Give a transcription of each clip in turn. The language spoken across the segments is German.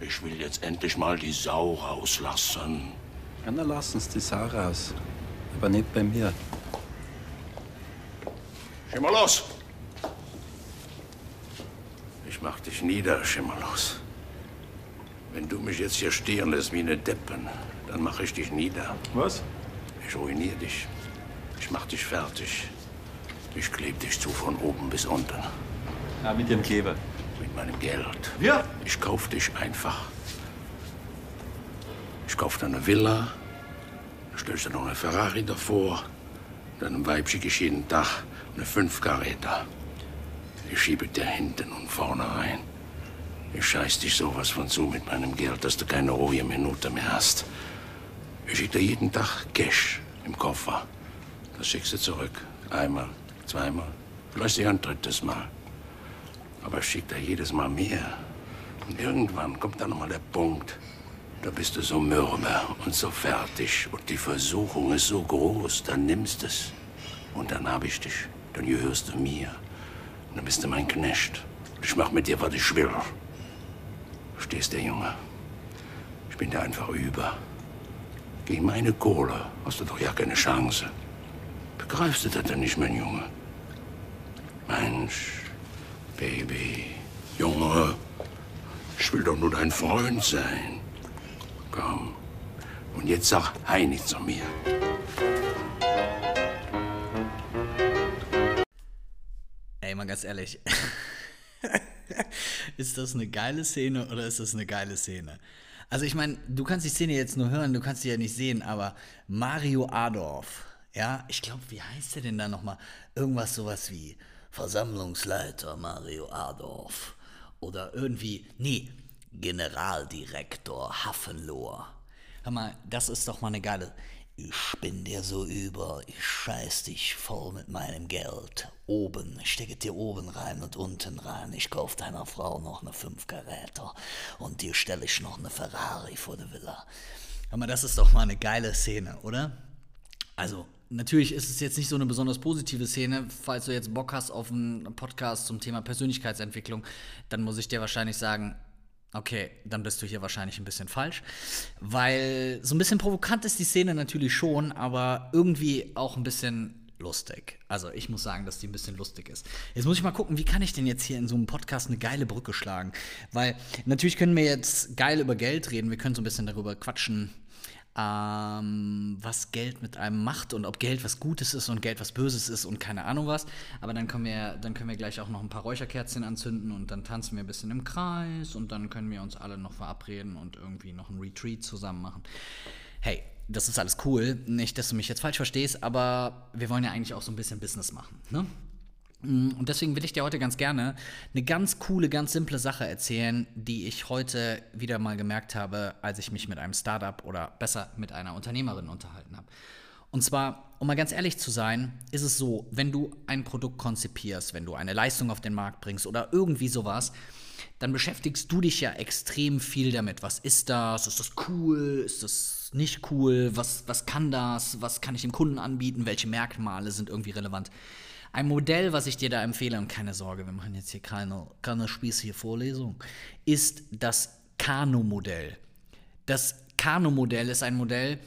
Ich will jetzt endlich mal die Sau rauslassen. Ja, dann lassen Sie die Sau raus. Aber nicht bei mir. Schimmerlos! Ich mach dich nieder, Schimmerlos. Wenn du mich jetzt hier stehen lässt wie eine Deppen, dann mach ich dich nieder. Was? Ich ruinier dich. Ich mach dich fertig. Ich kleb dich zu von oben bis unten. Ja, mit dem Kleber. Meinem Geld. Ja? Ich kauf dich einfach. Ich kauf dir eine Villa, stellst dir noch eine Ferrari davor, deinem Weib schicke ich jeden Tag eine Fünfkaräter. Ich schiebe dir hinten und vorne rein. Ich scheiß dich sowas von zu mit meinem Geld, dass du keine ruhige Minute mehr hast. Ich schicke dir jeden Tag Cash im Koffer. Das schickst du zurück. Einmal, zweimal, vielleicht ein drittes Mal. Aber ich schick dir jedes Mal mehr. Und irgendwann kommt dann noch mal der Punkt, da bist du so mürbe und so fertig und die Versuchung ist so groß, dann nimmst es. Und dann hab ich dich, dann gehörst du mir. Und dann bist du mein Knecht. Ich mach mit dir, was ich will. Stehst der Junge? Ich bin dir einfach über. Gegen meine Kohle hast du doch ja keine Chance. Begreifst du das denn nicht, mein Junge? Mensch, Baby, Junge, ich will doch nur dein Freund sein. Komm. Und jetzt sag Heini zu mir. Ey, mal ganz ehrlich. ist das eine geile Szene oder ist das eine geile Szene? Also ich meine, du kannst die Szene jetzt nur hören, du kannst sie ja nicht sehen, aber Mario Adorf, ja, ich glaube, wie heißt der denn da nochmal? Irgendwas sowas wie Versammlungsleiter Mario Adorf oder irgendwie, nee, Generaldirektor Hafenlohr. Hör mal, das ist doch mal eine geile. Ich bin dir so über, ich scheiß dich voll mit meinem Geld. Oben, ich stecke dir oben rein und unten rein. Ich kauf deiner Frau noch eine 5 Karäter und dir stelle ich noch eine Ferrari vor der Villa. Hör mal, das ist doch mal eine geile Szene, oder? Also, natürlich ist es jetzt nicht so eine besonders positive Szene. Falls du jetzt Bock hast auf einen Podcast zum Thema Persönlichkeitsentwicklung, dann muss ich dir wahrscheinlich sagen, Okay, dann bist du hier wahrscheinlich ein bisschen falsch, weil so ein bisschen provokant ist die Szene natürlich schon, aber irgendwie auch ein bisschen lustig. Also ich muss sagen, dass die ein bisschen lustig ist. Jetzt muss ich mal gucken, wie kann ich denn jetzt hier in so einem Podcast eine geile Brücke schlagen? Weil natürlich können wir jetzt geil über Geld reden, wir können so ein bisschen darüber quatschen, ähm, was Geld mit einem macht und ob Geld was Gutes ist und Geld was Böses ist und keine Ahnung was. Aber dann können wir, dann können wir gleich auch noch ein paar Räucherkerzchen anzünden und dann tanzen wir ein bisschen im Kreis und dann können wir uns alle noch verabreden und irgendwie noch ein Retreat zusammen machen. Hey, das ist alles cool. Nicht, dass du mich jetzt falsch verstehst, aber wir wollen ja eigentlich auch so ein bisschen Business machen. Ne? Und deswegen will ich dir heute ganz gerne eine ganz coole, ganz simple Sache erzählen, die ich heute wieder mal gemerkt habe, als ich mich mit einem Startup oder besser mit einer Unternehmerin unterhalten habe. Und zwar, um mal ganz ehrlich zu sein, ist es so, wenn du ein Produkt konzipierst, wenn du eine Leistung auf den Markt bringst oder irgendwie sowas, dann beschäftigst du dich ja extrem viel damit. Was ist das? Ist das cool? Ist das nicht cool? Was, was kann das? Was kann ich dem Kunden anbieten? Welche Merkmale sind irgendwie relevant? Ein Modell, was ich dir da empfehle, und keine Sorge, wir machen jetzt hier keine, keine spießige Vorlesung, ist das Kano-Modell. Das Kano-Modell ist ein Modell,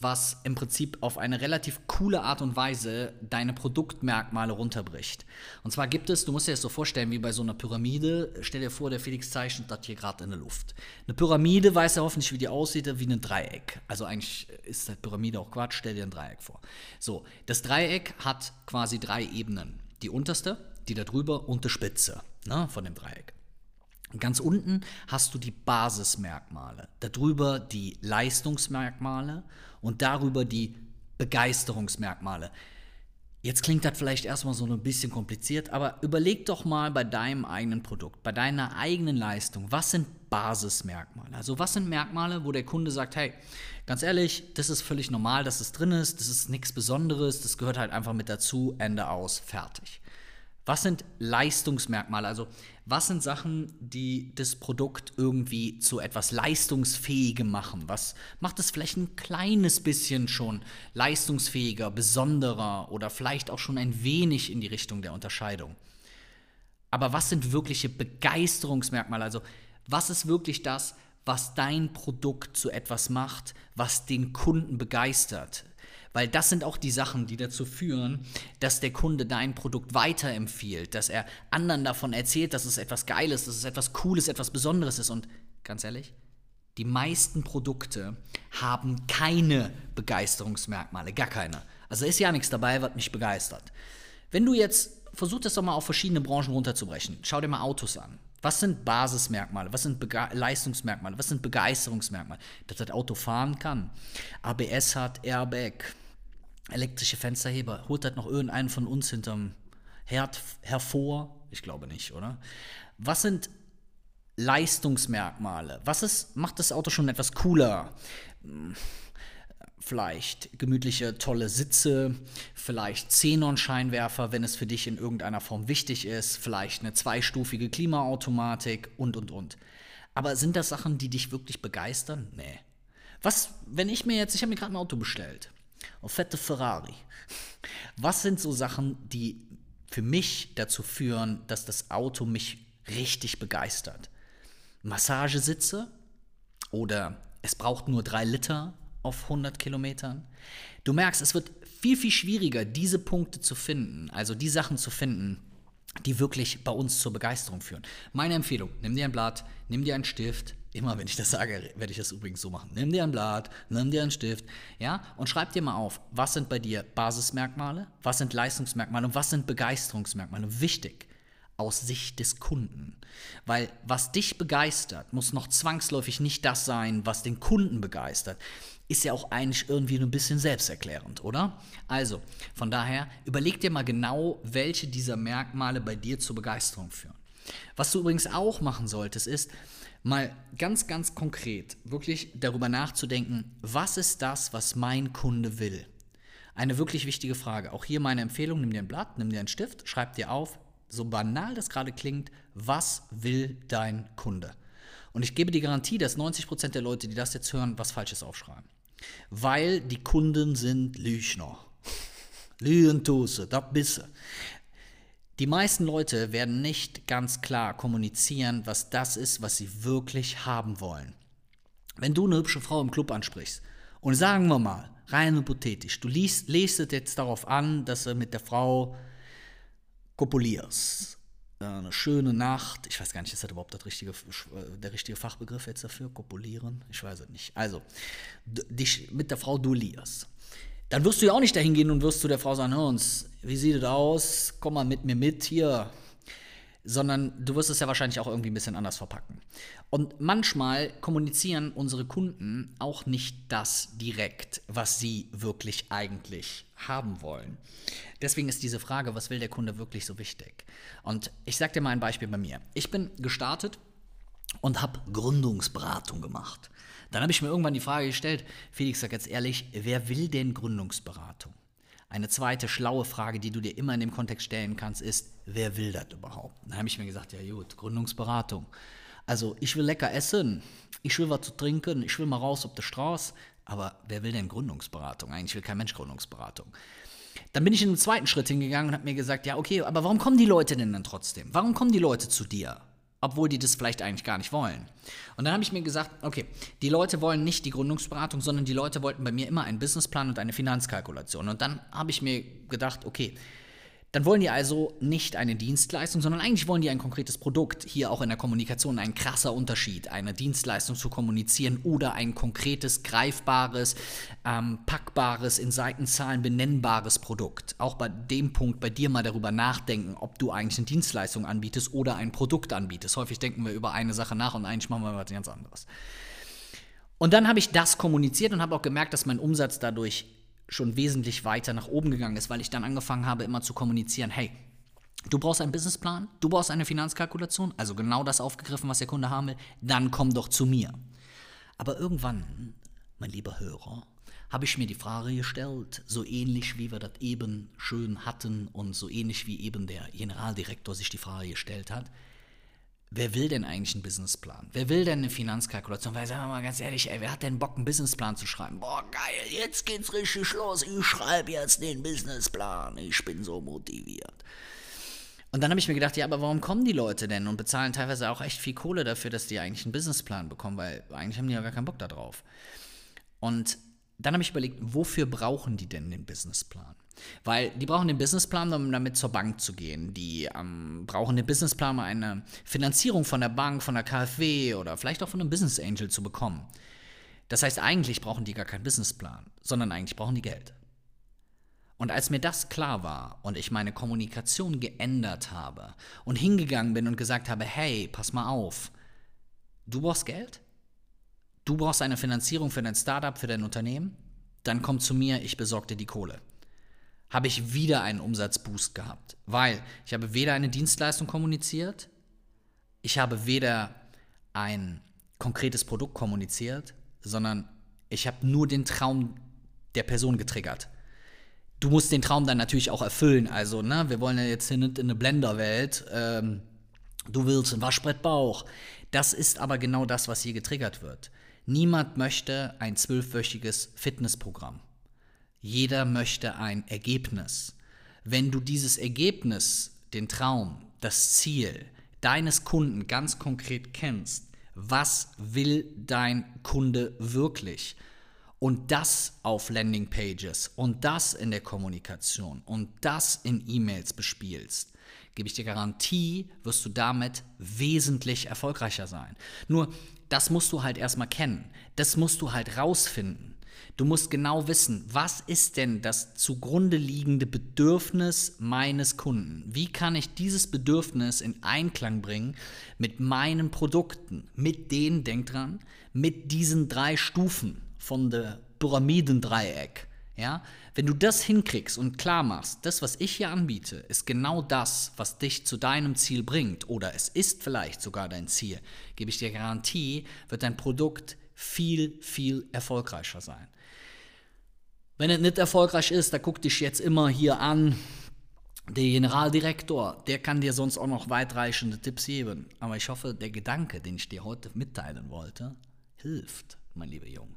was im Prinzip auf eine relativ coole Art und Weise deine Produktmerkmale runterbricht. Und zwar gibt es, du musst dir das so vorstellen, wie bei so einer Pyramide. Stell dir vor, der Felix zeichnet das hier gerade in der Luft. Eine Pyramide, weiß er hoffentlich, wie die aussieht, wie ein Dreieck. Also eigentlich ist die Pyramide auch Quatsch, stell dir ein Dreieck vor. So, das Dreieck hat quasi drei Ebenen. Die unterste, die da drüber und die Spitze ne, von dem Dreieck. Ganz unten hast du die Basismerkmale, darüber die Leistungsmerkmale und darüber die Begeisterungsmerkmale. Jetzt klingt das vielleicht erstmal so ein bisschen kompliziert, aber überleg doch mal bei deinem eigenen Produkt, bei deiner eigenen Leistung, was sind Basismerkmale? Also was sind Merkmale, wo der Kunde sagt, hey, ganz ehrlich, das ist völlig normal, dass es drin ist, das ist nichts Besonderes, das gehört halt einfach mit dazu, Ende aus, fertig. Was sind Leistungsmerkmale? Also was sind Sachen, die das Produkt irgendwie zu etwas Leistungsfähigem machen? Was macht es vielleicht ein kleines bisschen schon leistungsfähiger, besonderer oder vielleicht auch schon ein wenig in die Richtung der Unterscheidung? Aber was sind wirkliche Begeisterungsmerkmale? Also was ist wirklich das, was dein Produkt zu etwas macht, was den Kunden begeistert. Weil das sind auch die Sachen, die dazu führen, dass der Kunde dein Produkt weiterempfiehlt, dass er anderen davon erzählt, dass es etwas Geiles, dass es etwas Cooles, etwas Besonderes ist. Und ganz ehrlich, die meisten Produkte haben keine Begeisterungsmerkmale, gar keine. Also ist ja nichts dabei, was mich begeistert. Wenn du jetzt, versuch das doch mal auf verschiedene Branchen runterzubrechen. Schau dir mal Autos an. Was sind Basismerkmale? Was sind Bege Leistungsmerkmale? Was sind Begeisterungsmerkmale? Dass das Auto fahren kann. ABS hat, Airbag, elektrische Fensterheber. Holt das noch irgendeinen von uns hinterm Herd hervor? Ich glaube nicht, oder? Was sind Leistungsmerkmale? Was ist, macht das Auto schon etwas cooler? Vielleicht gemütliche, tolle Sitze, vielleicht Xenon-Scheinwerfer, wenn es für dich in irgendeiner Form wichtig ist, vielleicht eine zweistufige Klimaautomatik und, und, und. Aber sind das Sachen, die dich wirklich begeistern? Nee. Was, wenn ich mir jetzt, ich habe mir gerade ein Auto bestellt, ein fette Ferrari. Was sind so Sachen, die für mich dazu führen, dass das Auto mich richtig begeistert? Massagesitze oder es braucht nur drei Liter auf 100 Kilometern. Du merkst, es wird viel, viel schwieriger, diese Punkte zu finden, also die Sachen zu finden, die wirklich bei uns zur Begeisterung führen. Meine Empfehlung, nimm dir ein Blatt, nimm dir einen Stift, immer wenn ich das sage, werde ich das übrigens so machen. Nimm dir ein Blatt, nimm dir einen Stift, ja, und schreib dir mal auf, was sind bei dir Basismerkmale, was sind Leistungsmerkmale und was sind Begeisterungsmerkmale. Wichtig aus Sicht des Kunden. Weil was dich begeistert, muss noch zwangsläufig nicht das sein, was den Kunden begeistert. Ist ja auch eigentlich irgendwie ein bisschen selbsterklärend, oder? Also, von daher, überleg dir mal genau, welche dieser Merkmale bei dir zur Begeisterung führen. Was du übrigens auch machen solltest, ist mal ganz, ganz konkret wirklich darüber nachzudenken, was ist das, was mein Kunde will? Eine wirklich wichtige Frage. Auch hier meine Empfehlung, nimm dir ein Blatt, nimm dir einen Stift, schreib dir auf, so banal das gerade klingt, was will dein Kunde? Und ich gebe die Garantie, dass 90% der Leute, die das jetzt hören, was Falsches aufschreiben. Weil die Kunden sind Lüchner. Lügentuse, das bisse. Die meisten Leute werden nicht ganz klar kommunizieren, was das ist, was sie wirklich haben wollen. Wenn du eine hübsche Frau im Club ansprichst und sagen wir mal, rein hypothetisch, du liest, lest es jetzt darauf an, dass er mit der Frau kopulierst. Eine schöne Nacht. Ich weiß gar nicht, ist das überhaupt das richtige, der richtige Fachbegriff jetzt dafür? Kopulieren? Ich weiß es nicht. Also, dich mit der Frau duellierst. Dann wirst du ja auch nicht dahin gehen und wirst zu der Frau sagen, hör uns, wie sieht es aus? Komm mal mit mir mit hier sondern du wirst es ja wahrscheinlich auch irgendwie ein bisschen anders verpacken. Und manchmal kommunizieren unsere Kunden auch nicht das direkt, was sie wirklich eigentlich haben wollen. Deswegen ist diese Frage, was will der Kunde wirklich so wichtig? Und ich sage dir mal ein Beispiel bei mir. Ich bin gestartet und habe Gründungsberatung gemacht. Dann habe ich mir irgendwann die Frage gestellt, Felix, sag jetzt ehrlich, wer will denn Gründungsberatung? Eine zweite schlaue Frage, die du dir immer in dem Kontext stellen kannst, ist, wer will das überhaupt? Dann habe ich mir gesagt, ja gut, Gründungsberatung. Also ich will lecker essen, ich will was zu trinken, ich will mal raus auf der Straße, aber wer will denn Gründungsberatung? Eigentlich will kein Mensch Gründungsberatung. Dann bin ich in einen zweiten Schritt hingegangen und habe mir gesagt, ja okay, aber warum kommen die Leute denn dann trotzdem? Warum kommen die Leute zu dir? Obwohl die das vielleicht eigentlich gar nicht wollen. Und dann habe ich mir gesagt, okay, die Leute wollen nicht die Gründungsberatung, sondern die Leute wollten bei mir immer einen Businessplan und eine Finanzkalkulation. Und dann habe ich mir gedacht, okay, dann wollen die also nicht eine Dienstleistung, sondern eigentlich wollen die ein konkretes Produkt. Hier auch in der Kommunikation ein krasser Unterschied, eine Dienstleistung zu kommunizieren oder ein konkretes, greifbares, ähm, packbares, in Seitenzahlen benennbares Produkt. Auch bei dem Punkt bei dir mal darüber nachdenken, ob du eigentlich eine Dienstleistung anbietest oder ein Produkt anbietest. Häufig denken wir über eine Sache nach und eigentlich machen wir was ganz anderes. Und dann habe ich das kommuniziert und habe auch gemerkt, dass mein Umsatz dadurch schon wesentlich weiter nach oben gegangen ist, weil ich dann angefangen habe, immer zu kommunizieren, hey, du brauchst einen Businessplan, du brauchst eine Finanzkalkulation, also genau das aufgegriffen, was der Kunde haben will, dann komm doch zu mir. Aber irgendwann, mein lieber Hörer, habe ich mir die Frage gestellt, so ähnlich wie wir das eben schön hatten und so ähnlich wie eben der Generaldirektor sich die Frage gestellt hat, Wer will denn eigentlich einen Businessplan? Wer will denn eine Finanzkalkulation? Weil, sagen wir mal ganz ehrlich, ey, wer hat denn Bock, einen Businessplan zu schreiben? Boah, geil, jetzt geht's richtig los. Ich schreibe jetzt den Businessplan. Ich bin so motiviert. Und dann habe ich mir gedacht, ja, aber warum kommen die Leute denn und bezahlen teilweise auch echt viel Kohle dafür, dass die eigentlich einen Businessplan bekommen, weil eigentlich haben die ja gar keinen Bock darauf. Und dann habe ich überlegt, wofür brauchen die denn den Businessplan? Weil die brauchen den Businessplan, um damit zur Bank zu gehen. Die ähm, brauchen den Businessplan, um eine Finanzierung von der Bank, von der KfW oder vielleicht auch von einem Business Angel zu bekommen. Das heißt, eigentlich brauchen die gar keinen Businessplan, sondern eigentlich brauchen die Geld. Und als mir das klar war und ich meine Kommunikation geändert habe und hingegangen bin und gesagt habe, hey, pass mal auf, du brauchst Geld? Du brauchst eine Finanzierung für dein Startup, für dein Unternehmen? Dann komm zu mir, ich besorge dir die Kohle. Habe ich wieder einen Umsatzboost gehabt, weil ich habe weder eine Dienstleistung kommuniziert, ich habe weder ein konkretes Produkt kommuniziert, sondern ich habe nur den Traum der Person getriggert du musst den Traum dann natürlich auch erfüllen. Also, ne, wir wollen ja jetzt hier nicht in eine Blender-Welt. Ähm, du willst ein Waschbrettbauch. Das ist aber genau das, was hier getriggert wird. Niemand möchte ein zwölfwöchiges Fitnessprogramm. Jeder möchte ein Ergebnis. Wenn du dieses Ergebnis, den Traum, das Ziel deines Kunden ganz konkret kennst, was will dein Kunde wirklich? und das auf Landingpages und das in der Kommunikation und das in E-Mails bespielst, gebe ich dir Garantie, wirst du damit wesentlich erfolgreicher sein. Nur, das musst du halt erstmal kennen. Das musst du halt rausfinden. Du musst genau wissen, was ist denn das zugrunde liegende Bedürfnis meines Kunden? Wie kann ich dieses Bedürfnis in Einklang bringen mit meinen Produkten, mit denen, denk dran, mit diesen drei Stufen von der Pyramidendreieck. Ja? Wenn du das hinkriegst und klar machst, das, was ich hier anbiete, ist genau das, was dich zu deinem Ziel bringt, oder es ist vielleicht sogar dein Ziel, gebe ich dir Garantie, wird dein Produkt viel, viel erfolgreicher sein. Wenn es nicht erfolgreich ist, da guck dich jetzt immer hier an. Der Generaldirektor, der kann dir sonst auch noch weitreichende Tipps geben. Aber ich hoffe, der Gedanke, den ich dir heute mitteilen wollte, hilft, mein lieber Junge.